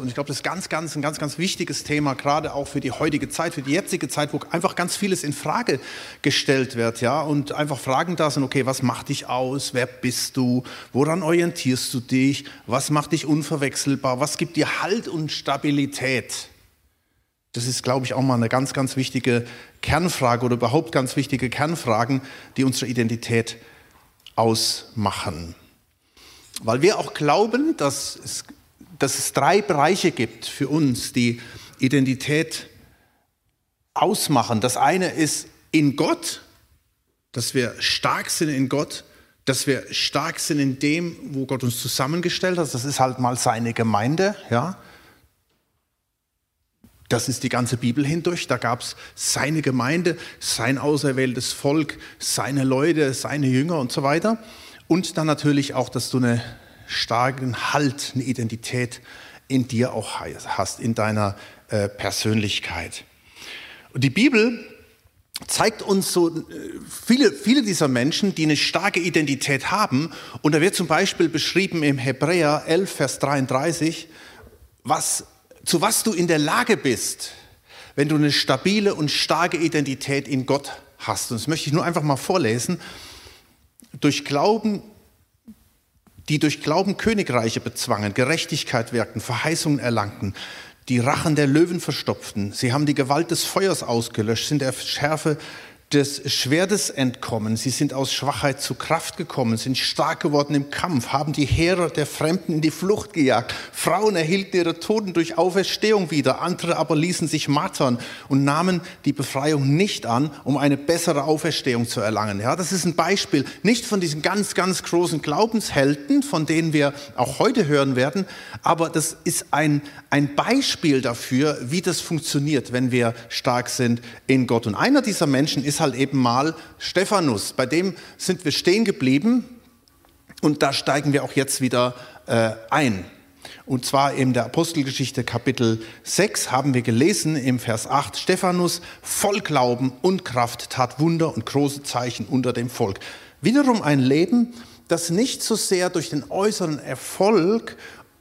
Und ich glaube, das ist ganz, ganz, ein ganz, ganz wichtiges Thema, gerade auch für die heutige Zeit, für die jetzige Zeit, wo einfach ganz vieles in Frage gestellt wird, ja, und einfach Fragen da sind, okay, was macht dich aus? Wer bist du? Woran orientierst du dich? Was macht dich unverwechselbar? Was gibt dir Halt und Stabilität? Das ist, glaube ich, auch mal eine ganz, ganz wichtige Kernfrage oder überhaupt ganz wichtige Kernfragen, die unsere Identität ausmachen. Weil wir auch glauben, dass es, dass es drei Bereiche gibt für uns, die Identität ausmachen. Das eine ist in Gott, dass wir stark sind in Gott, dass wir stark sind in dem, wo Gott uns zusammengestellt hat. Das ist halt mal seine Gemeinde, ja. Das ist die ganze Bibel hindurch. Da gab es seine Gemeinde, sein auserwähltes Volk, seine Leute, seine Jünger und so weiter. Und dann natürlich auch, dass du einen starken Halt, eine Identität in dir auch hast, in deiner äh, Persönlichkeit. Und die Bibel zeigt uns so äh, viele, viele dieser Menschen, die eine starke Identität haben. Und da wird zum Beispiel beschrieben im Hebräer 11, Vers 33, was zu was du in der Lage bist, wenn du eine stabile und starke Identität in Gott hast. Und das möchte ich nur einfach mal vorlesen. Durch Glauben, die durch Glauben Königreiche bezwangen, Gerechtigkeit wirkten, Verheißungen erlangten, die Rachen der Löwen verstopften. Sie haben die Gewalt des Feuers ausgelöscht, sind der Schärfe des Schwertes entkommen. Sie sind aus Schwachheit zu Kraft gekommen, sind stark geworden im Kampf, haben die Heere der Fremden in die Flucht gejagt. Frauen erhielten ihre Toten durch Auferstehung wieder, andere aber ließen sich martern und nahmen die Befreiung nicht an, um eine bessere Auferstehung zu erlangen. Ja, das ist ein Beispiel, nicht von diesen ganz, ganz großen Glaubenshelden, von denen wir auch heute hören werden, aber das ist ein, ein Beispiel dafür, wie das funktioniert, wenn wir stark sind in Gott. Und einer dieser Menschen ist halt eben mal Stephanus. Bei dem sind wir stehen geblieben und da steigen wir auch jetzt wieder äh, ein. Und zwar in der Apostelgeschichte Kapitel 6 haben wir gelesen im Vers 8, Stephanus voll Glauben und Kraft tat Wunder und große Zeichen unter dem Volk. Wiederum ein Leben, das nicht so sehr durch den äußeren Erfolg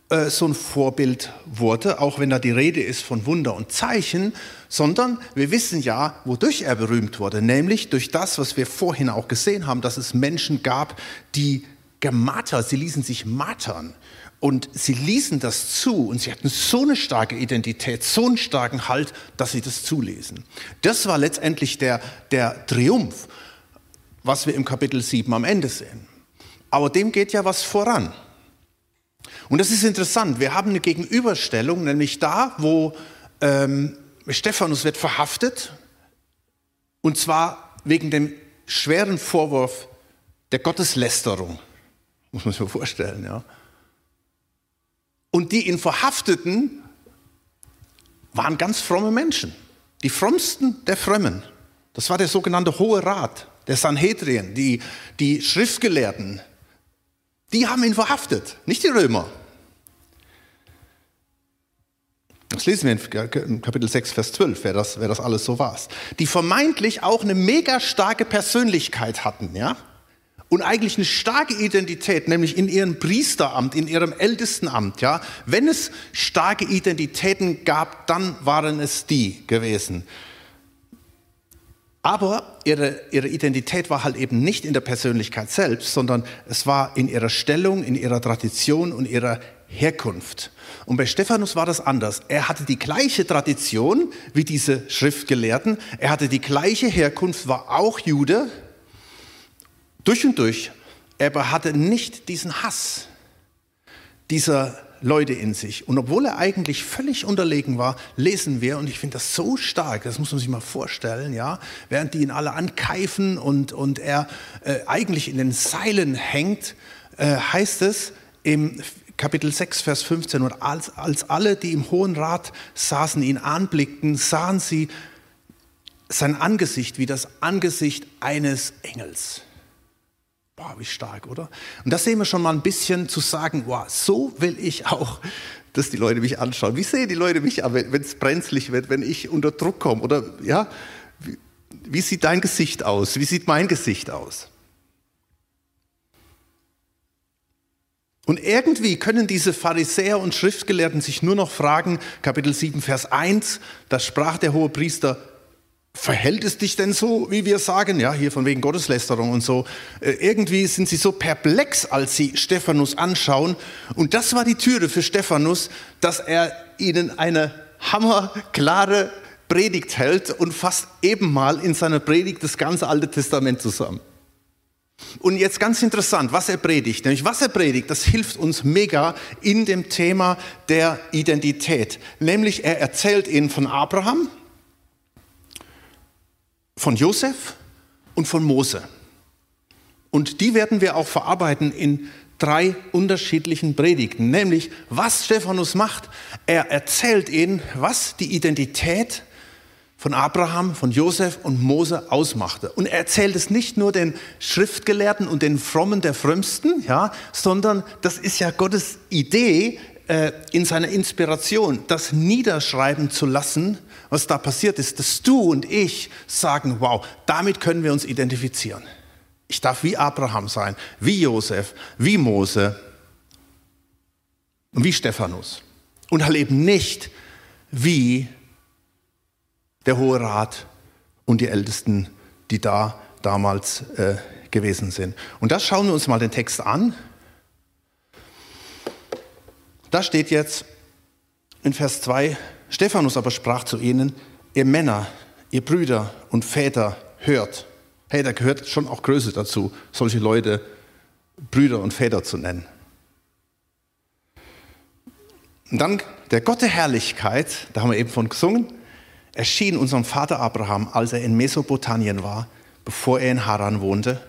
äh, so ein Vorbild wurde, auch wenn da die Rede ist von Wunder und Zeichen, sondern wir wissen ja, wodurch er berühmt wurde, nämlich durch das, was wir vorhin auch gesehen haben, dass es Menschen gab, die gemartert, sie ließen sich martern und sie ließen das zu und sie hatten so eine starke Identität, so einen starken Halt, dass sie das zulesen. Das war letztendlich der, der Triumph, was wir im Kapitel 7 am Ende sehen. Aber dem geht ja was voran. Und das ist interessant. Wir haben eine Gegenüberstellung, nämlich da, wo ähm, Stephanus wird verhaftet, und zwar wegen dem schweren Vorwurf der Gotteslästerung. Muss man sich mal vorstellen, ja. Und die ihn verhafteten waren ganz fromme Menschen. Die frommsten der Frömmen. Das war der sogenannte Hohe Rat, der Sanhedrin, die, die Schriftgelehrten, die haben ihn verhaftet, nicht die Römer. Das lesen wir in Kapitel 6, Vers 12, wer das, wer das alles so war. Die vermeintlich auch eine mega starke Persönlichkeit hatten, ja? Und eigentlich eine starke Identität, nämlich in ihrem Priesteramt, in ihrem Ältestenamt, ja? Wenn es starke Identitäten gab, dann waren es die gewesen. Aber ihre, ihre Identität war halt eben nicht in der Persönlichkeit selbst, sondern es war in ihrer Stellung, in ihrer Tradition und ihrer Herkunft. Und bei Stephanus war das anders. Er hatte die gleiche Tradition wie diese Schriftgelehrten. Er hatte die gleiche Herkunft, war auch Jude, durch und durch. Aber hatte nicht diesen Hass dieser Leute in sich. Und obwohl er eigentlich völlig unterlegen war, lesen wir, und ich finde das so stark, das muss man sich mal vorstellen, ja, während die ihn alle ankeifen und, und er äh, eigentlich in den Seilen hängt, äh, heißt es im Kapitel 6, Vers 15, und als, als alle, die im Hohen Rat saßen, ihn anblickten, sahen sie sein Angesicht wie das Angesicht eines Engels. Boah, wie stark, oder? Und das sehen wir schon mal ein bisschen zu sagen, wow, so will ich auch, dass die Leute mich anschauen. Wie sehen die Leute mich an, wenn es brenzlig wird, wenn ich unter Druck komme? Oder ja, wie, wie sieht dein Gesicht aus? Wie sieht mein Gesicht aus? Und irgendwie können diese Pharisäer und Schriftgelehrten sich nur noch fragen, Kapitel 7, Vers 1, da sprach der hohe Priester, verhält es dich denn so, wie wir sagen, ja, hier von wegen Gotteslästerung und so. Äh, irgendwie sind sie so perplex, als sie Stephanus anschauen. Und das war die Türe für Stephanus, dass er ihnen eine hammerklare Predigt hält und fasst eben mal in seiner Predigt das ganze Alte Testament zusammen. Und jetzt ganz interessant, was er predigt. Nämlich was er predigt, das hilft uns mega in dem Thema der Identität. Nämlich er erzählt ihnen von Abraham, von Josef und von Mose. Und die werden wir auch verarbeiten in drei unterschiedlichen Predigten. Nämlich, was Stephanus macht. Er erzählt ihnen, was die Identität von Abraham, von Josef und Mose ausmachte. Und er erzählt es nicht nur den Schriftgelehrten und den Frommen der Frömmsten, ja, sondern das ist ja Gottes Idee äh, in seiner Inspiration, das niederschreiben zu lassen, was da passiert ist, dass du und ich sagen, wow, damit können wir uns identifizieren. Ich darf wie Abraham sein, wie Josef, wie Mose und wie Stephanus. Und halt eben nicht wie der Hohe Rat und die Ältesten, die da damals äh, gewesen sind. Und das schauen wir uns mal den Text an. Da steht jetzt in Vers 2, Stephanus aber sprach zu ihnen, ihr Männer, ihr Brüder und Väter, hört. Hey, da gehört schon auch Größe dazu, solche Leute Brüder und Väter zu nennen. Und dann der Gott der Herrlichkeit, da haben wir eben von gesungen, erschien unserem Vater Abraham, als er in Mesopotamien war, bevor er in Haran wohnte,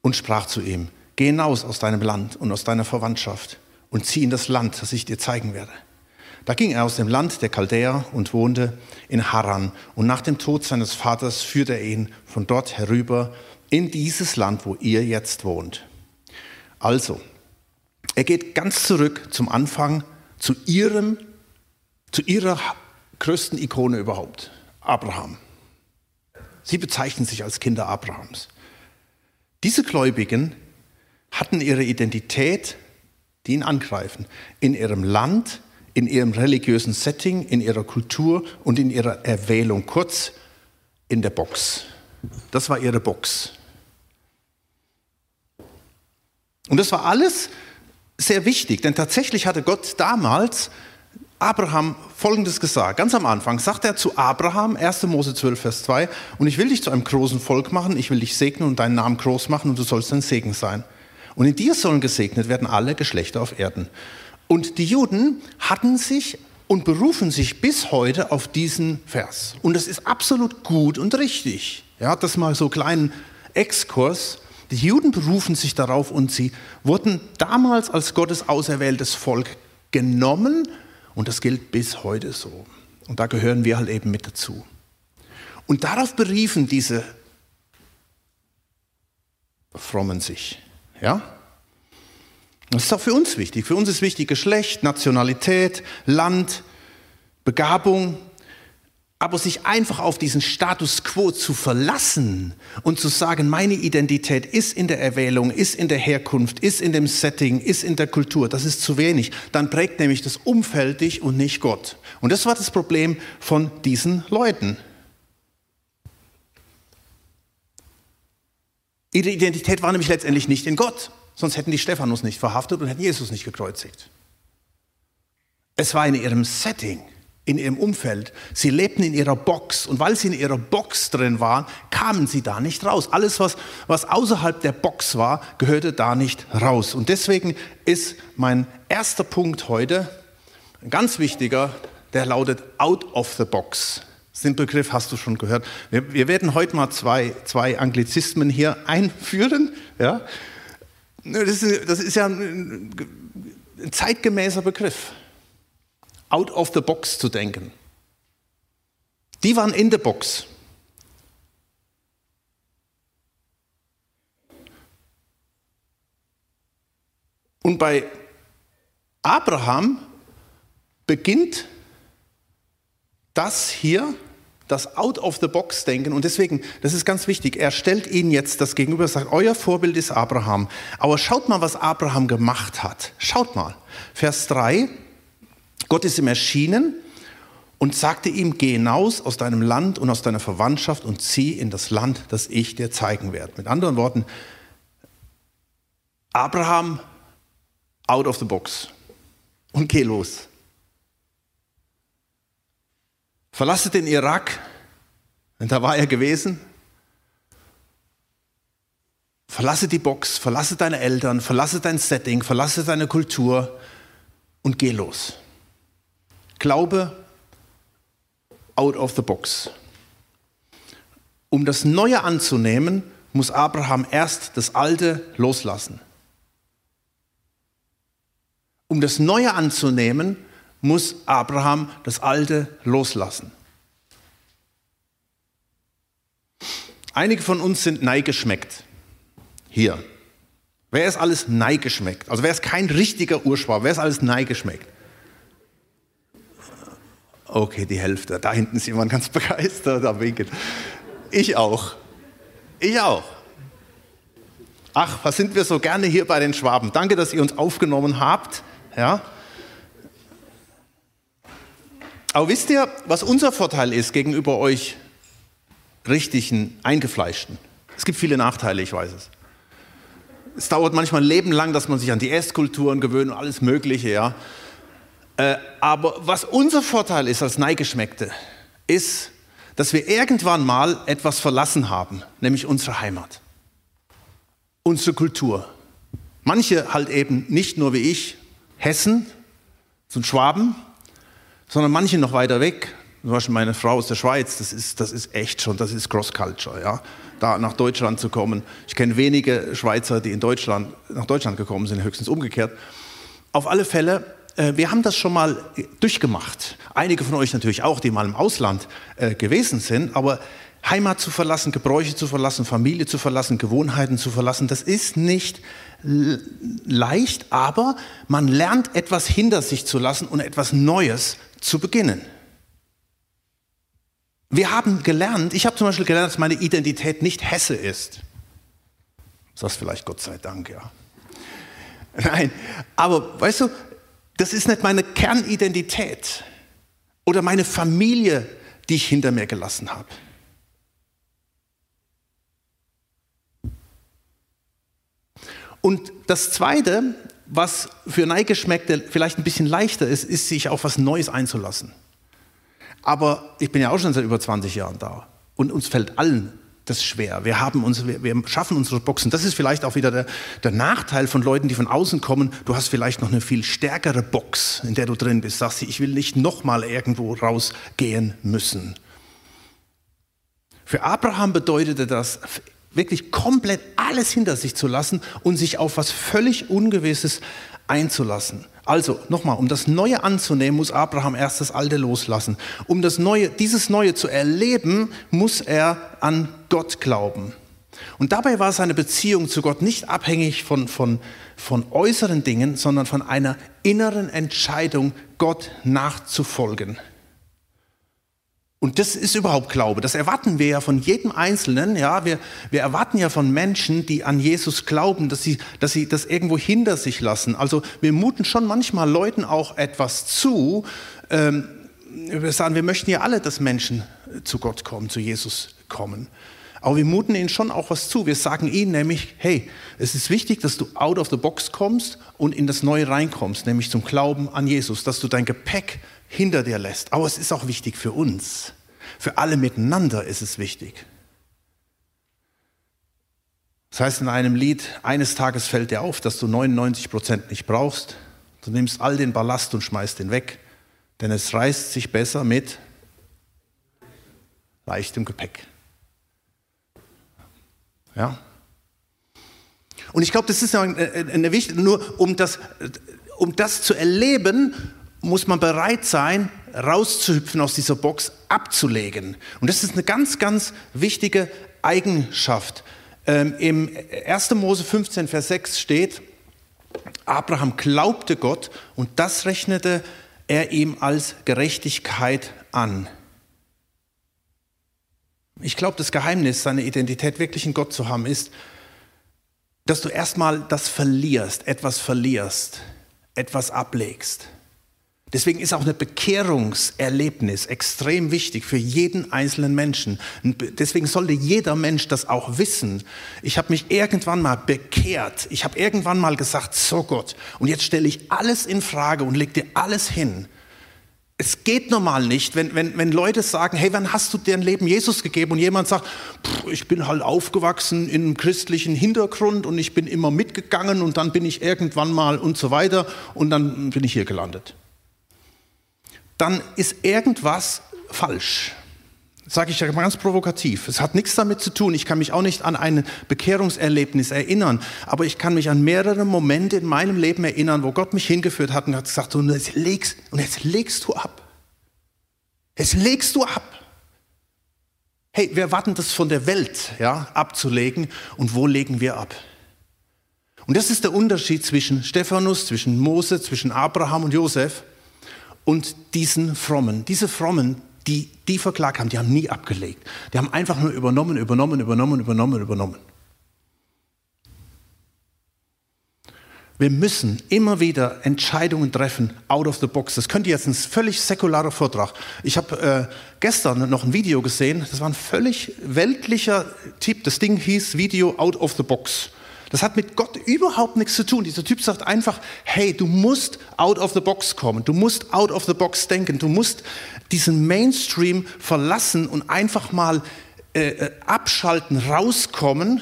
und sprach zu ihm, geh hinaus aus deinem Land und aus deiner Verwandtschaft und zieh in das Land, das ich dir zeigen werde. Da ging er aus dem Land der Chaldäer und wohnte in Haran. Und nach dem Tod seines Vaters führte er ihn von dort herüber in dieses Land, wo ihr jetzt wohnt. Also, er geht ganz zurück zum Anfang, zu ihrem, zu ihrer größten Ikone überhaupt, Abraham. Sie bezeichnen sich als Kinder Abrahams. Diese Gläubigen hatten ihre Identität, die ihn angreifen, in ihrem Land, in ihrem religiösen Setting, in ihrer Kultur und in ihrer Erwählung, kurz in der Box. Das war ihre Box. Und das war alles sehr wichtig, denn tatsächlich hatte Gott damals Abraham Folgendes gesagt. Ganz am Anfang sagt er zu Abraham, 1. Mose 12, Vers 2, und ich will dich zu einem großen Volk machen, ich will dich segnen und deinen Namen groß machen und du sollst ein Segen sein. Und in dir sollen gesegnet werden alle Geschlechter auf Erden. Und die Juden hatten sich und berufen sich bis heute auf diesen Vers. Und das ist absolut gut und richtig. Ja, das mal so einen kleinen Exkurs. Die Juden berufen sich darauf und sie wurden damals als Gottes auserwähltes Volk genommen und das gilt bis heute so. Und da gehören wir halt eben mit dazu. Und darauf beriefen diese Frommen sich. Ja? Das ist auch für uns wichtig. Für uns ist wichtig Geschlecht, Nationalität, Land, Begabung, aber sich einfach auf diesen Status quo zu verlassen und zu sagen, meine Identität ist in der Erwählung, ist in der Herkunft, ist in dem Setting, ist in der Kultur, das ist zu wenig. Dann prägt nämlich das Umfeld dich und nicht Gott. Und das war das Problem von diesen Leuten. Ihre Identität war nämlich letztendlich nicht in Gott, sonst hätten die Stephanus nicht verhaftet und hätten Jesus nicht gekreuzigt. Es war in ihrem Setting in ihrem Umfeld. Sie lebten in ihrer Box und weil sie in ihrer Box drin waren, kamen sie da nicht raus. Alles, was, was außerhalb der Box war, gehörte da nicht raus. Und deswegen ist mein erster Punkt heute ein ganz wichtiger, der lautet out of the box. Den Begriff hast du schon gehört. Wir, wir werden heute mal zwei, zwei Anglizismen hier einführen. Ja? Das, ist, das ist ja ein, ein zeitgemäßer Begriff out of the box zu denken. Die waren in der Box. Und bei Abraham beginnt das hier, das Out-of-the-Box-Denken. Und deswegen, das ist ganz wichtig, er stellt ihnen jetzt das gegenüber, sagt, euer Vorbild ist Abraham. Aber schaut mal, was Abraham gemacht hat. Schaut mal. Vers 3, Gott ist ihm erschienen und sagte ihm, geh hinaus aus deinem Land und aus deiner Verwandtschaft und zieh in das Land, das ich dir zeigen werde. Mit anderen Worten, Abraham out of the box und geh los. Verlasse den Irak, denn da war er gewesen. Verlasse die Box, verlasse deine Eltern, verlasse dein Setting, verlasse deine Kultur und geh los. Glaube out of the box. Um das Neue anzunehmen, muss Abraham erst das Alte loslassen. Um das Neue anzunehmen, muss Abraham das Alte loslassen. Einige von uns sind neigeschmeckt. Hier. Wer ist alles neigeschmeckt? Also wer ist kein richtiger Urschwab? Wer ist alles neigeschmeckt? Okay, die Hälfte. Da hinten ist jemand ganz begeistert, da winken. Ich auch. Ich auch. Ach, was sind wir so gerne hier bei den Schwaben? Danke, dass ihr uns aufgenommen habt. Ja. Aber wisst ihr, was unser Vorteil ist gegenüber euch richtigen Eingefleischten? Es gibt viele Nachteile, ich weiß es. Es dauert manchmal ein Leben lang, dass man sich an die Esskulturen gewöhnt und alles Mögliche, ja. Äh, aber was unser Vorteil ist als Neigeschmeckte, ist, dass wir irgendwann mal etwas verlassen haben, nämlich unsere Heimat, unsere Kultur. Manche halt eben nicht nur wie ich, Hessen, so Schwaben, sondern manche noch weiter weg. Zum Beispiel meine Frau aus der Schweiz, das ist, das ist echt schon, das ist Cross-Culture, ja. Da nach Deutschland zu kommen. Ich kenne wenige Schweizer, die in Deutschland, nach Deutschland gekommen sind, höchstens umgekehrt. Auf alle Fälle, äh, wir haben das schon mal durchgemacht. Einige von euch natürlich auch, die mal im Ausland äh, gewesen sind, aber Heimat zu verlassen, Gebräuche zu verlassen, Familie zu verlassen, Gewohnheiten zu verlassen, das ist nicht leicht, aber man lernt etwas hinter sich zu lassen und etwas Neues zu beginnen. Wir haben gelernt, ich habe zum Beispiel gelernt, dass meine Identität nicht Hesse ist. Das vielleicht Gott sei Dank, ja. Nein, aber weißt du, das ist nicht meine Kernidentität oder meine Familie, die ich hinter mir gelassen habe. Und das Zweite, was für Neigeschmeckte vielleicht ein bisschen leichter ist, ist, sich auf was Neues einzulassen. Aber ich bin ja auch schon seit über 20 Jahren da und uns fällt allen das schwer. Wir, haben uns, wir, wir schaffen unsere Boxen. Das ist vielleicht auch wieder der, der, Nachteil von Leuten, die von außen kommen. Du hast vielleicht noch eine viel stärkere Box, in der du drin bist. Sagst du, ich will nicht nochmal irgendwo rausgehen müssen. Für Abraham bedeutete das wirklich komplett alles hinter sich zu lassen und sich auf was völlig Ungewisses einzulassen. Also nochmal, um das Neue anzunehmen, muss Abraham erst das Alte loslassen. Um das Neue, dieses Neue zu erleben, muss er an Gott glauben. Und dabei war seine Beziehung zu Gott nicht abhängig von, von, von äußeren Dingen, sondern von einer inneren Entscheidung, Gott nachzufolgen. Und das ist überhaupt Glaube. Das erwarten wir ja von jedem Einzelnen. Ja, wir, wir erwarten ja von Menschen, die an Jesus glauben, dass sie, dass sie das irgendwo hinter sich lassen. Also wir muten schon manchmal Leuten auch etwas zu. Ähm, wir sagen, wir möchten ja alle, dass Menschen zu Gott kommen, zu Jesus kommen. Aber wir muten ihnen schon auch was zu. Wir sagen ihnen nämlich, hey, es ist wichtig, dass du out of the box kommst und in das Neue reinkommst, nämlich zum Glauben an Jesus, dass du dein Gepäck hinter dir lässt. Aber es ist auch wichtig für uns. Für alle miteinander ist es wichtig. Das heißt in einem Lied, eines Tages fällt dir auf, dass du 99 Prozent nicht brauchst. Du nimmst all den Ballast und schmeißt ihn weg, denn es reißt sich besser mit leichtem Gepäck. Ja? Und ich glaube, das ist eine, eine wichtige, nur um das, um das zu erleben, muss man bereit sein, rauszuhüpfen aus dieser Box, abzulegen. Und das ist eine ganz, ganz wichtige Eigenschaft. Ähm, Im 1. Mose 15, Vers 6 steht, Abraham glaubte Gott und das rechnete er ihm als Gerechtigkeit an. Ich glaube, das Geheimnis, seine Identität wirklich in Gott zu haben, ist, dass du erstmal das verlierst, etwas verlierst, etwas ablegst. Deswegen ist auch ein Bekehrungserlebnis extrem wichtig für jeden einzelnen Menschen. Deswegen sollte jeder Mensch das auch wissen. Ich habe mich irgendwann mal bekehrt. Ich habe irgendwann mal gesagt, so Gott, und jetzt stelle ich alles in Frage und leg dir alles hin. Es geht normal nicht, wenn, wenn, wenn Leute sagen, hey, wann hast du dein Leben Jesus gegeben? Und jemand sagt, ich bin halt aufgewachsen in einem christlichen Hintergrund und ich bin immer mitgegangen und dann bin ich irgendwann mal und so weiter und dann bin ich hier gelandet dann ist irgendwas falsch. Sage ich ja ganz provokativ. Es hat nichts damit zu tun. Ich kann mich auch nicht an ein Bekehrungserlebnis erinnern, aber ich kann mich an mehrere Momente in meinem Leben erinnern, wo Gott mich hingeführt hat und hat gesagt, und jetzt legst, und jetzt legst du ab. Jetzt legst du ab. Hey, wir warten das von der Welt ja, abzulegen und wo legen wir ab? Und das ist der Unterschied zwischen Stephanus, zwischen Mose, zwischen Abraham und Josef und diesen Frommen. Diese Frommen, die die verklagt haben, die haben nie abgelegt. Die haben einfach nur übernommen, übernommen, übernommen, übernommen, übernommen. Wir müssen immer wieder Entscheidungen treffen, out of the box. Das könnte jetzt ein völlig säkularer Vortrag. Ich habe äh, gestern noch ein Video gesehen, das war ein völlig weltlicher Tipp. Das Ding hieß Video out of the box. Das hat mit Gott überhaupt nichts zu tun. Dieser Typ sagt einfach, hey, du musst out of the box kommen, du musst out of the box denken, du musst diesen Mainstream verlassen und einfach mal äh, äh abschalten, rauskommen.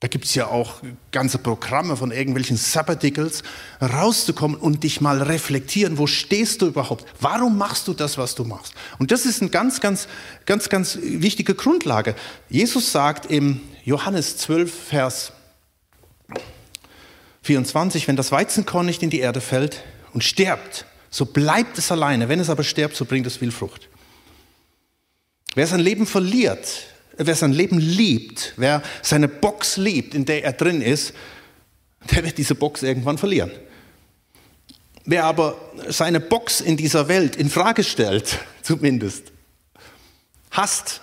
Da gibt es ja auch ganze Programme von irgendwelchen Sabbaticals, rauszukommen und dich mal reflektieren. Wo stehst du überhaupt? Warum machst du das, was du machst? Und das ist eine ganz, ganz, ganz, ganz wichtige Grundlage. Jesus sagt im Johannes 12, Vers 24, wenn das Weizenkorn nicht in die Erde fällt und stirbt, so bleibt es alleine. Wenn es aber stirbt, so bringt es viel Frucht. Wer sein Leben verliert, wer sein Leben liebt, wer seine Box liebt, in der er drin ist, der wird diese Box irgendwann verlieren. Wer aber seine Box in dieser Welt in Frage stellt, zumindest, hasst,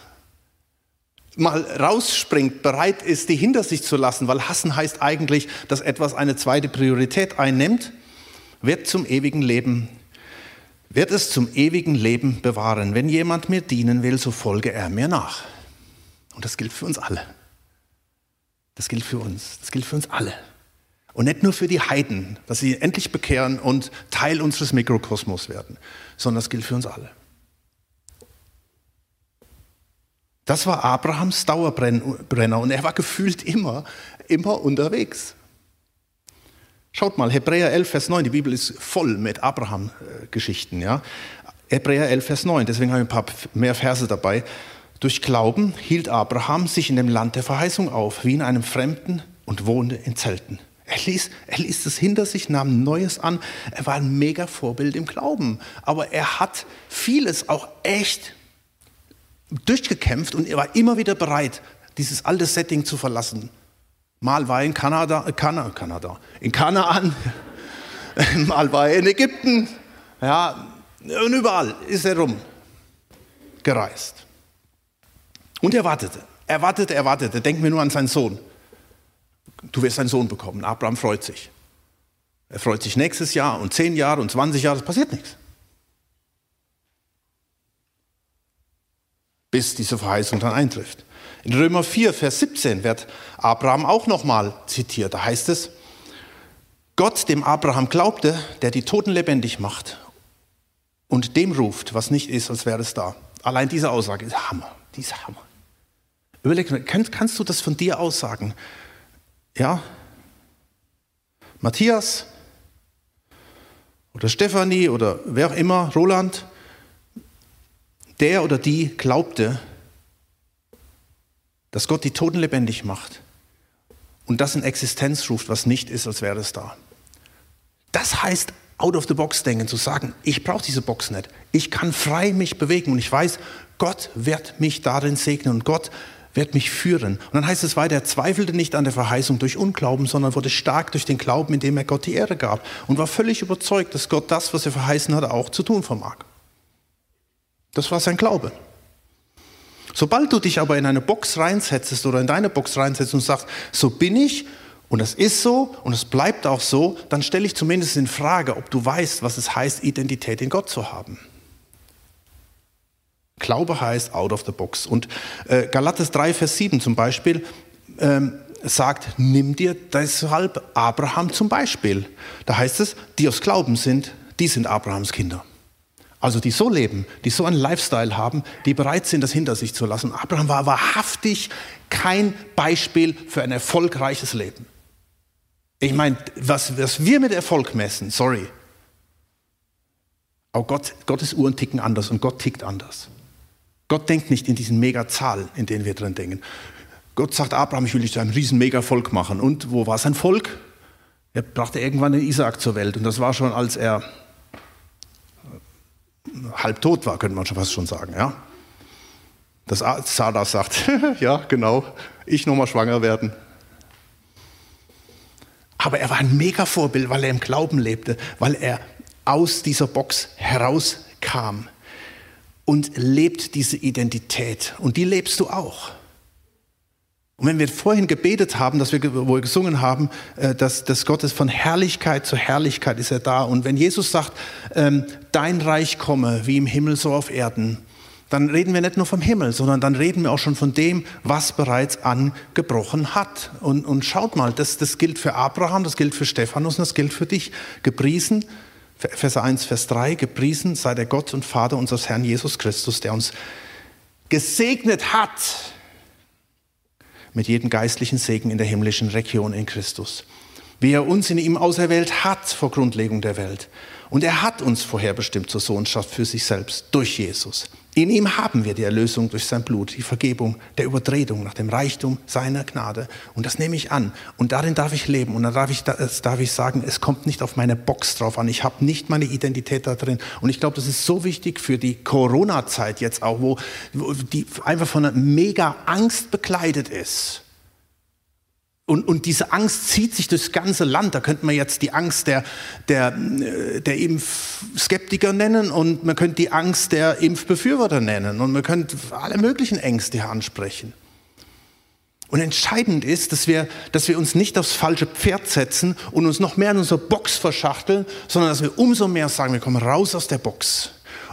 mal rausspringt, bereit ist, die hinter sich zu lassen, weil hassen heißt eigentlich, dass etwas eine zweite Priorität einnimmt, wird zum ewigen Leben, wird es zum ewigen Leben bewahren. Wenn jemand mir dienen will, so folge er mir nach. Und das gilt für uns alle. Das gilt für uns. Das gilt für uns alle. Und nicht nur für die Heiden, dass sie endlich bekehren und Teil unseres Mikrokosmos werden, sondern das gilt für uns alle. Das war Abrahams Dauerbrenner und er war gefühlt immer, immer unterwegs. Schaut mal, Hebräer 11, Vers 9, die Bibel ist voll mit Abraham-Geschichten. Ja? Hebräer 11, Vers 9, deswegen habe ich ein paar mehr Verse dabei. Durch Glauben hielt Abraham sich in dem Land der Verheißung auf, wie in einem Fremden und wohnte in Zelten. Er ließ, er ließ es hinter sich, nahm Neues an. Er war ein mega Vorbild im Glauben. Aber er hat vieles auch echt durchgekämpft und er war immer wieder bereit, dieses alte Setting zu verlassen. Mal war er in Kanada, äh, Kanada, in Kanaan, mal war er in Ägypten, ja, und überall ist er rum gereist. Und er wartete, er wartete, er wartete. Denk mir nur an seinen Sohn. Du wirst einen Sohn bekommen. Abraham freut sich. Er freut sich nächstes Jahr und zehn Jahre und 20 Jahre, es passiert nichts. Bis diese Verheißung dann eintrifft. In Römer 4, Vers 17 wird Abraham auch nochmal zitiert. Da heißt es, Gott, dem Abraham glaubte, der die Toten lebendig macht und dem ruft, was nicht ist, als wäre es da. Allein diese Aussage ist Hammer, die ist Hammer. Überleg, kannst, kannst du das von dir aussagen? Ja? Matthias oder Stefanie oder wer auch immer, Roland, der oder die glaubte, dass Gott die Toten lebendig macht und das in Existenz ruft, was nicht ist, als wäre es da. Das heißt, out of the box denken, zu sagen, ich brauche diese Box nicht. Ich kann frei mich bewegen und ich weiß, Gott wird mich darin segnen und Gott wird mich führen. Und dann heißt es weiter, er zweifelte nicht an der Verheißung durch Unglauben, sondern wurde stark durch den Glauben, indem er Gott die Ehre gab und war völlig überzeugt, dass Gott das, was er verheißen hatte, auch zu tun vermag. Das war sein Glaube. Sobald du dich aber in eine Box reinsetzt oder in deine Box reinsetzt und sagst, so bin ich und es ist so und es bleibt auch so, dann stelle ich zumindest in Frage, ob du weißt, was es heißt, Identität in Gott zu haben. Glaube heißt out of the box. Und äh, Galates 3, Vers 7 zum Beispiel ähm, sagt, nimm dir deshalb Abraham zum Beispiel. Da heißt es, die aus Glauben sind, die sind Abrahams Kinder. Also die so leben, die so einen Lifestyle haben, die bereit sind, das hinter sich zu lassen. Abraham war wahrhaftig kein Beispiel für ein erfolgreiches Leben. Ich meine, was, was wir mit Erfolg messen, sorry. Aber Gott, Gottes Uhren ticken anders und Gott tickt anders. Gott denkt nicht in diesen Megazahlen, in denen wir drin denken. Gott sagt Abraham, ich will dich zu einem riesen Mega-Volk machen. Und wo war sein Volk? Er brachte irgendwann den Isaac zur Welt. Und das war schon, als er halb tot war, könnte man schon fast schon sagen. Ja? Das Sarah sagt, ja, genau, ich nochmal schwanger werden. Aber er war ein Mega-Vorbild, weil er im Glauben lebte, weil er aus dieser Box herauskam und lebt diese Identität. Und die lebst du auch. Und wenn wir vorhin gebetet haben, dass wir, wo wir gesungen haben, äh, dass, dass Gottes von Herrlichkeit zu Herrlichkeit ist er da. Und wenn Jesus sagt, ähm, dein Reich komme, wie im Himmel so auf Erden, dann reden wir nicht nur vom Himmel, sondern dann reden wir auch schon von dem, was bereits angebrochen hat. Und, und schaut mal, das, das gilt für Abraham, das gilt für Stephanus und das gilt für dich. Gepriesen, Vers 1, Vers 3, gepriesen sei der Gott und Vater unseres Herrn Jesus Christus, der uns gesegnet hat mit jedem geistlichen Segen in der himmlischen Region in Christus. Wie er uns in ihm auserwählt hat vor Grundlegung der Welt. Und er hat uns vorherbestimmt zur Sohnschaft für sich selbst durch Jesus in ihm haben wir die Erlösung durch sein Blut, die Vergebung der Übertretung nach dem Reichtum seiner Gnade. Und das nehme ich an. Und darin darf ich leben. Und dann darf ich, darf ich sagen, es kommt nicht auf meine Box drauf an. Ich habe nicht meine Identität da drin. Und ich glaube, das ist so wichtig für die Corona-Zeit jetzt auch, wo, wo die einfach von einer mega Angst bekleidet ist. Und, und diese Angst zieht sich durchs ganze Land. Da könnte man jetzt die Angst der, der, der Impfskeptiker nennen und man könnte die Angst der Impfbefürworter nennen und man könnte alle möglichen Ängste hier ansprechen. Und entscheidend ist, dass wir, dass wir uns nicht aufs falsche Pferd setzen und uns noch mehr in unsere Box verschachteln, sondern dass wir umso mehr sagen, wir kommen raus aus der Box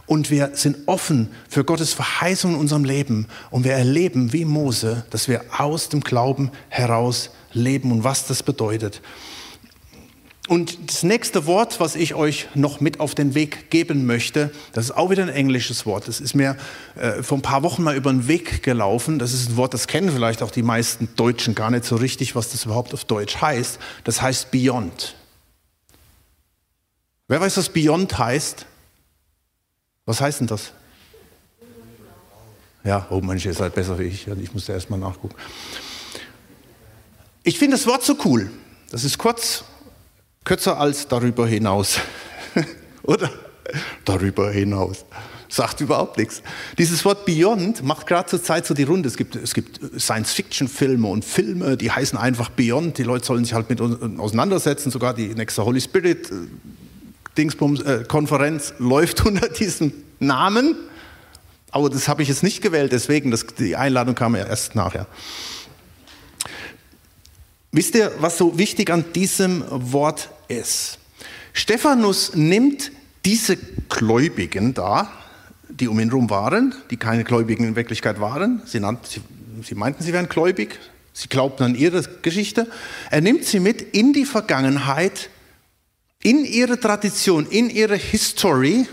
und wir sind offen für Gottes Verheißung in unserem Leben und wir erleben wie Mose, dass wir aus dem Glauben heraus leben und was das bedeutet. Und das nächste Wort, was ich euch noch mit auf den Weg geben möchte, das ist auch wieder ein englisches Wort. Das ist mir äh, vor ein paar Wochen mal über den Weg gelaufen. Das ist ein Wort, das kennen vielleicht auch die meisten Deutschen gar nicht so richtig, was das überhaupt auf Deutsch heißt. Das heißt Beyond. Wer weiß, was Beyond heißt? Was heißt denn das? Ja, oh Mensch, ihr seid besser wie ich. Ich musste erst mal nachgucken. Ich finde das Wort so cool. Das ist kurz, kürzer als darüber hinaus. Oder? Darüber hinaus. Sagt überhaupt nichts. Dieses Wort Beyond macht gerade zur Zeit so die Runde. Es gibt, es gibt Science-Fiction-Filme und Filme, die heißen einfach Beyond. Die Leute sollen sich halt mit auseinandersetzen. Sogar die nächste Holy Spirit äh, Dingsbums, äh, Konferenz läuft unter diesem Namen. Aber das habe ich jetzt nicht gewählt, deswegen, das, die Einladung kam ja erst nachher. Wisst ihr, was so wichtig an diesem Wort ist? Stephanus nimmt diese Gläubigen da, die um ihn herum waren, die keine Gläubigen in Wirklichkeit waren, sie, nannten, sie, sie meinten, sie wären gläubig, sie glaubten an ihre Geschichte, er nimmt sie mit in die Vergangenheit, in ihre Tradition, in ihre History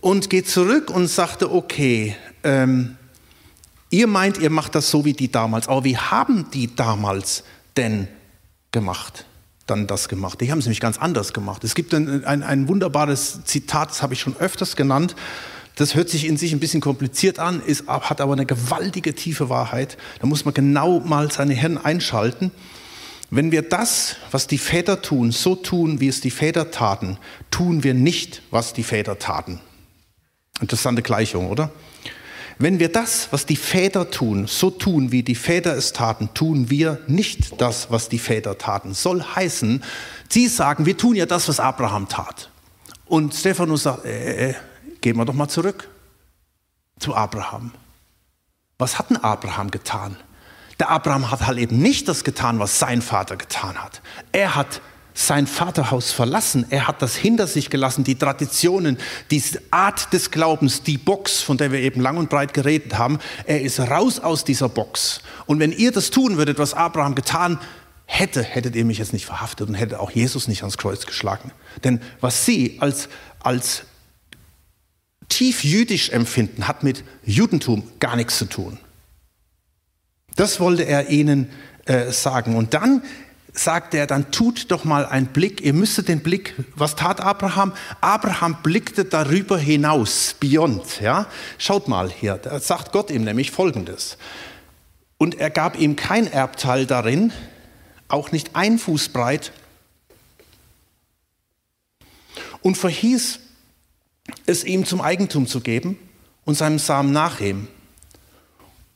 und geht zurück und sagte, okay, ähm, Ihr meint, ihr macht das so wie die damals. Aber wie haben die damals denn gemacht? Dann das gemacht. Die haben es nämlich ganz anders gemacht. Es gibt ein, ein, ein wunderbares Zitat, das habe ich schon öfters genannt. Das hört sich in sich ein bisschen kompliziert an, ist, hat aber eine gewaltige tiefe Wahrheit. Da muss man genau mal seine Hirn einschalten. Wenn wir das, was die Väter tun, so tun, wie es die Väter taten, tun wir nicht, was die Väter taten. Interessante Gleichung, oder? Wenn wir das, was die Väter tun, so tun, wie die Väter es taten, tun wir nicht das, was die Väter taten. Soll heißen, sie sagen, wir tun ja das, was Abraham tat. Und Stephanus sagt, äh, äh, gehen wir doch mal zurück zu Abraham. Was hat denn Abraham getan? Der Abraham hat halt eben nicht das getan, was sein Vater getan hat. Er hat sein Vaterhaus verlassen. Er hat das hinter sich gelassen, die Traditionen, diese Art des Glaubens, die Box, von der wir eben lang und breit geredet haben. Er ist raus aus dieser Box. Und wenn ihr das tun würdet, was Abraham getan hätte, hättet ihr mich jetzt nicht verhaftet und hättet auch Jesus nicht ans Kreuz geschlagen. Denn was sie als, als tief jüdisch empfinden, hat mit Judentum gar nichts zu tun. Das wollte er ihnen äh, sagen. Und dann sagt er, dann tut doch mal einen Blick, ihr müsstet den Blick, was tat Abraham? Abraham blickte darüber hinaus, beyond, ja. Schaut mal hier, da sagt Gott ihm nämlich Folgendes. Und er gab ihm kein Erbteil darin, auch nicht ein Fuß breit, und verhieß es ihm zum Eigentum zu geben und seinem Samen nachheben,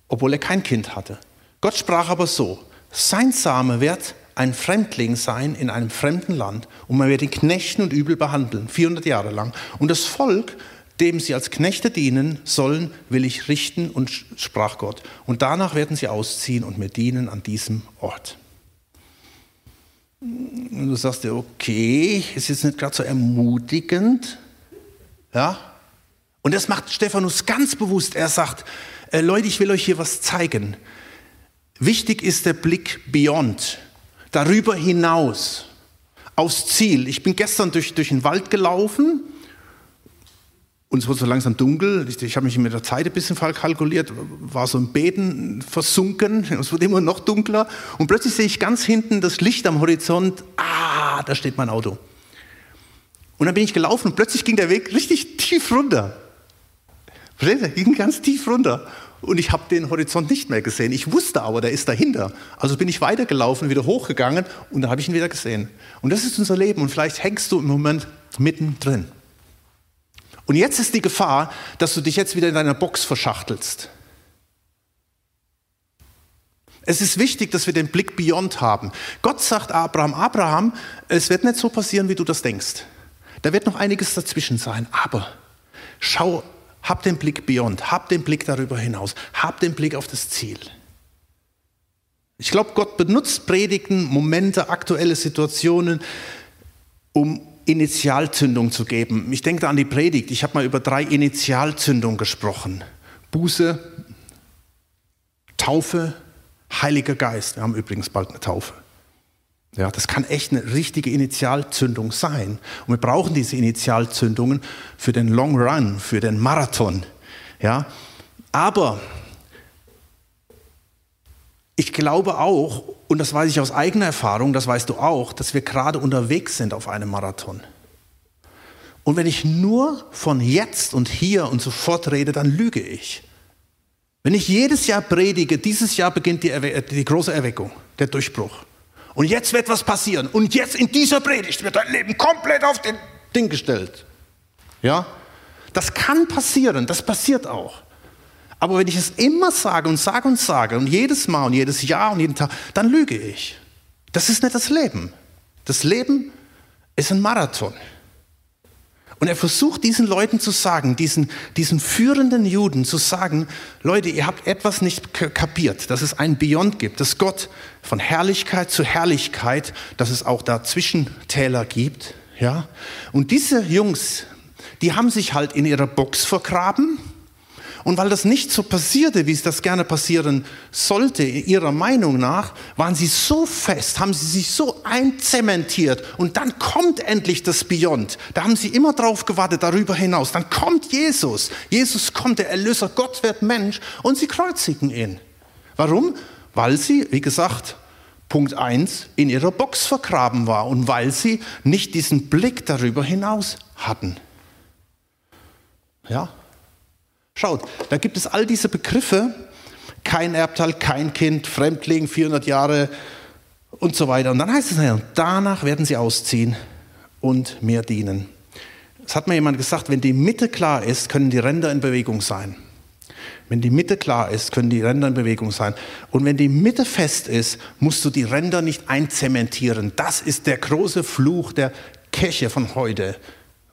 obwohl er kein Kind hatte. Gott sprach aber so, sein Same wird ein Fremdling sein in einem fremden Land und man wird ihn knechten und übel behandeln, 400 Jahre lang. Und das Volk, dem sie als Knechte dienen sollen, will ich richten und sprach Gott. Und danach werden sie ausziehen und mir dienen an diesem Ort. Und du sagst dir, okay, ist jetzt nicht gerade so ermutigend. Ja? Und das macht Stephanus ganz bewusst. Er sagt, äh, Leute, ich will euch hier was zeigen. Wichtig ist der Blick beyond darüber hinaus, aufs Ziel. Ich bin gestern durch, durch den Wald gelaufen und es wurde so langsam dunkel. Ich, ich habe mich mit der Zeit ein bisschen kalkuliert, war so im Beten versunken. Es wurde immer noch dunkler. Und plötzlich sehe ich ganz hinten das Licht am Horizont. Ah, da steht mein Auto. Und dann bin ich gelaufen und plötzlich ging der Weg richtig tief runter. Versteht ihr? Ging ganz tief runter und ich habe den Horizont nicht mehr gesehen. Ich wusste aber, der ist dahinter. Also bin ich weitergelaufen, wieder hochgegangen und da habe ich ihn wieder gesehen. Und das ist unser Leben und vielleicht hängst du im Moment mittendrin. Und jetzt ist die Gefahr, dass du dich jetzt wieder in deiner Box verschachtelst. Es ist wichtig, dass wir den Blick beyond haben. Gott sagt Abraham, Abraham, es wird nicht so passieren, wie du das denkst. Da wird noch einiges dazwischen sein, aber schau hab den Blick beyond, hab den Blick darüber hinaus, hab den Blick auf das Ziel. Ich glaube, Gott benutzt Predigten, Momente, aktuelle Situationen, um Initialzündung zu geben. Ich denke da an die Predigt. Ich habe mal über drei Initialzündungen gesprochen. Buße, Taufe, Heiliger Geist. Wir haben übrigens bald eine Taufe. Ja, das kann echt eine richtige Initialzündung sein. Und wir brauchen diese Initialzündungen für den Long Run, für den Marathon. Ja, aber ich glaube auch, und das weiß ich aus eigener Erfahrung, das weißt du auch, dass wir gerade unterwegs sind auf einem Marathon. Und wenn ich nur von jetzt und hier und sofort rede, dann lüge ich. Wenn ich jedes Jahr predige, dieses Jahr beginnt die, die große Erweckung, der Durchbruch. Und jetzt wird was passieren. Und jetzt in dieser Predigt wird dein Leben komplett auf den Ding gestellt. Ja? Das kann passieren, das passiert auch. Aber wenn ich es immer sage und sage und sage und jedes Mal und jedes Jahr und jeden Tag, dann lüge ich. Das ist nicht das Leben. Das Leben ist ein Marathon. Und er versucht diesen Leuten zu sagen, diesen, diesen führenden Juden zu sagen, Leute, ihr habt etwas nicht kapiert, dass es ein Beyond gibt, dass Gott von Herrlichkeit zu Herrlichkeit, dass es auch da Zwischentäler gibt. Ja? Und diese Jungs, die haben sich halt in ihrer Box vergraben und weil das nicht so passierte, wie es das gerne passieren sollte, ihrer Meinung nach, waren sie so fest, haben sie sich so einzementiert und dann kommt endlich das Beyond. Da haben sie immer drauf gewartet, darüber hinaus. Dann kommt Jesus. Jesus kommt, der Erlöser, Gott wird Mensch und sie kreuzigen ihn. Warum? Weil sie, wie gesagt, Punkt 1, in ihrer Box vergraben war und weil sie nicht diesen Blick darüber hinaus hatten. Ja, Schaut, da gibt es all diese Begriffe, kein Erbteil, kein Kind, Fremdling, 400 Jahre und so weiter. Und dann heißt es, danach werden sie ausziehen und mir dienen. Es hat mir jemand gesagt, wenn die Mitte klar ist, können die Ränder in Bewegung sein. Wenn die Mitte klar ist, können die Ränder in Bewegung sein. Und wenn die Mitte fest ist, musst du die Ränder nicht einzementieren. Das ist der große Fluch der Kirche von heute.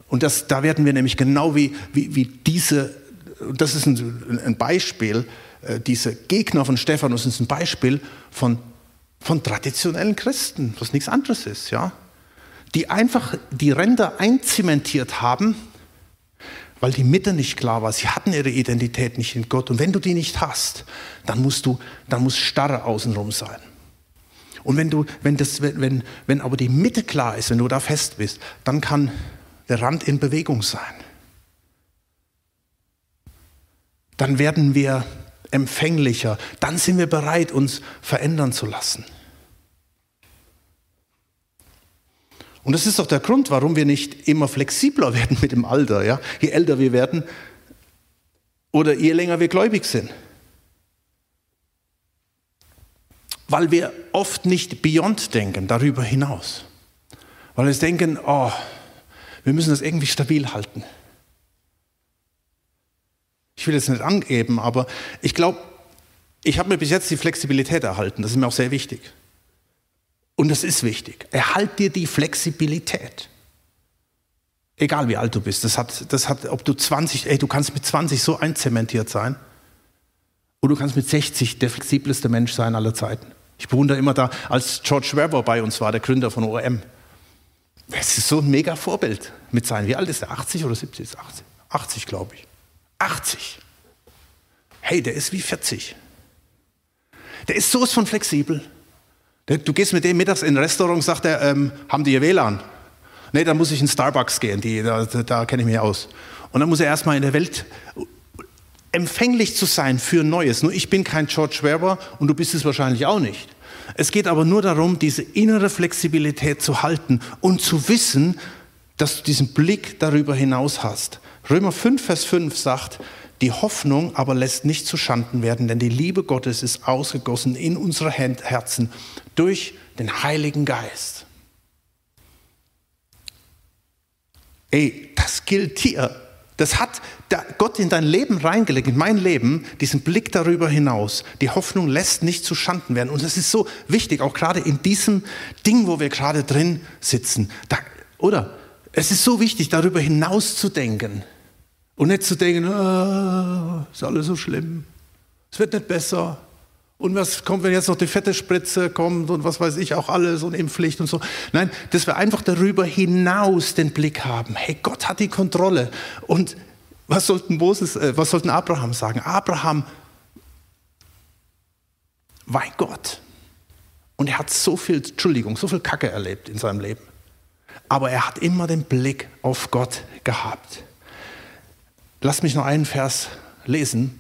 Und das, da werden wir nämlich genau wie, wie, wie diese das ist ein, ein Beispiel, äh, diese Gegner von Stephanus ist ein Beispiel von, von traditionellen Christen, was nichts anderes ist, ja. Die einfach die Ränder einzementiert haben, weil die Mitte nicht klar war. Sie hatten ihre Identität nicht in Gott. Und wenn du die nicht hast, dann musst du, dann muss Starre außenrum sein. Und wenn du, wenn das, wenn, wenn aber die Mitte klar ist, wenn du da fest bist, dann kann der Rand in Bewegung sein. Dann werden wir empfänglicher, dann sind wir bereit, uns verändern zu lassen. Und das ist doch der Grund, warum wir nicht immer flexibler werden mit dem Alter. Ja? Je älter wir werden oder je länger wir gläubig sind. Weil wir oft nicht beyond denken, darüber hinaus. Weil wir denken, oh, wir müssen das irgendwie stabil halten. Ich will jetzt nicht angeben, aber ich glaube, ich habe mir bis jetzt die Flexibilität erhalten. Das ist mir auch sehr wichtig. Und das ist wichtig. Erhalt dir die Flexibilität. Egal wie alt du bist. Das hat, das hat, ob du 20, ey, du kannst mit 20 so einzementiert sein. Und du kannst mit 60 der flexibleste Mensch sein aller Zeiten. Ich bewundere immer da, als George Weber bei uns war, der Gründer von ORM. Es ist so ein mega Vorbild mit seinen, wie alt ist er? 80 oder 70? 80, 80 glaube ich. 80. Hey, der ist wie 40. Der ist sowas von flexibel. Du gehst mit dem mittags in ein Restaurant, sagt er, ähm, haben die hier WLAN? Nee, dann muss ich in Starbucks gehen, die, da, da kenne ich mich aus. Und dann muss er erstmal in der Welt empfänglich zu sein für Neues. Nur ich bin kein George Weber und du bist es wahrscheinlich auch nicht. Es geht aber nur darum, diese innere Flexibilität zu halten und zu wissen, dass du diesen Blick darüber hinaus hast. Römer 5, Vers 5 sagt, die Hoffnung aber lässt nicht zu Schanden werden, denn die Liebe Gottes ist ausgegossen in unsere Herzen durch den Heiligen Geist. Ey, das gilt hier. Das hat Gott in dein Leben reingelegt, in mein Leben, diesen Blick darüber hinaus. Die Hoffnung lässt nicht zu Schanden werden. Und das ist so wichtig, auch gerade in diesem Ding, wo wir gerade drin sitzen. Da, oder? Es ist so wichtig, darüber hinaus zu denken. Und nicht zu denken, ah, ist alles so schlimm, es wird nicht besser. Und was kommt, wenn jetzt noch die fette Spritze kommt und was weiß ich auch alles und Impfpflicht und so. Nein, dass wir einfach darüber hinaus den Blick haben. Hey, Gott hat die Kontrolle. Und was sollten Moses, äh, was sollten Abraham sagen? Abraham war Gott. Und er hat so viel, Entschuldigung, so viel Kacke erlebt in seinem Leben. Aber er hat immer den Blick auf Gott gehabt. Lass mich noch einen Vers lesen.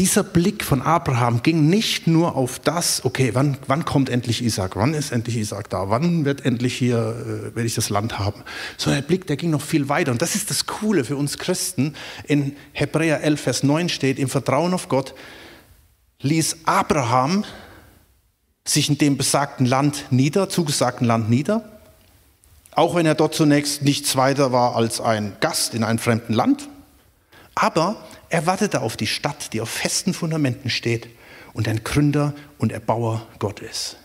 Dieser Blick von Abraham ging nicht nur auf das, okay, wann, wann kommt endlich Isaac, wann ist endlich Isaac da, wann wird endlich hier, äh, werde ich das Land haben, sondern der Blick, der ging noch viel weiter. Und das ist das Coole für uns Christen. In Hebräer 11, Vers 9 steht, im Vertrauen auf Gott ließ Abraham sich in dem besagten Land nieder, zugesagten Land nieder, auch wenn er dort zunächst nichts weiter war als ein Gast in einem fremden Land. Aber er wartete auf die Stadt, die auf festen Fundamenten steht und ein Gründer und Erbauer Gott ist.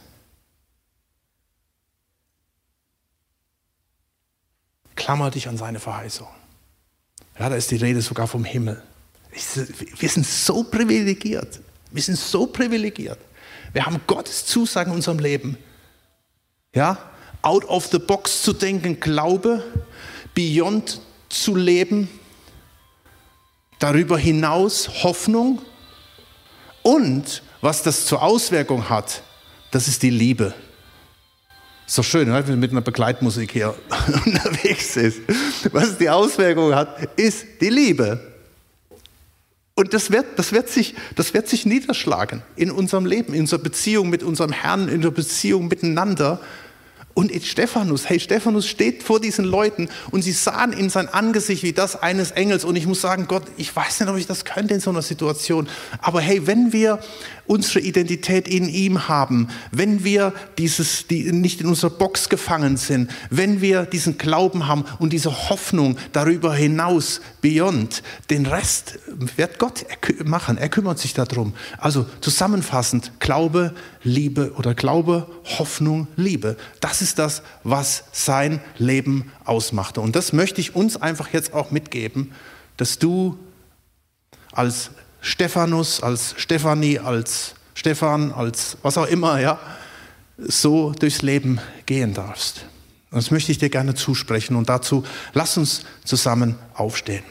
Klammer dich an seine Verheißung. Ja, da ist die Rede sogar vom Himmel. Wir sind so privilegiert. Wir sind so privilegiert. Wir haben Gottes Zusagen in unserem Leben. Ja, out of the box zu denken, Glaube, beyond zu leben, darüber hinaus Hoffnung und was das zur Auswirkung hat, das ist die Liebe. So schön, wenn man mit einer Begleitmusik hier unterwegs ist. Was die Auswirkung hat, ist die Liebe. Und das wird, das, wird sich, das wird sich niederschlagen in unserem Leben, in unserer Beziehung mit unserem Herrn, in der Beziehung miteinander. Und Stephanus, hey, Stephanus steht vor diesen Leuten und sie sahen in sein Angesicht wie das eines Engels. Und ich muss sagen, Gott, ich weiß nicht, ob ich das könnte in so einer Situation. Aber hey, wenn wir unsere Identität in ihm haben, wenn wir dieses, die nicht in unserer Box gefangen sind, wenn wir diesen Glauben haben und diese Hoffnung darüber hinaus, beyond, den Rest wird Gott machen. Er kümmert sich darum. Also zusammenfassend, Glaube, Liebe oder Glaube, Hoffnung, Liebe. Das ist das, was sein Leben ausmachte. Und das möchte ich uns einfach jetzt auch mitgeben, dass du als Stephanus, als Stephanie, als Stefan, als was auch immer, ja, so durchs Leben gehen darfst. Das möchte ich dir gerne zusprechen und dazu lass uns zusammen aufstehen.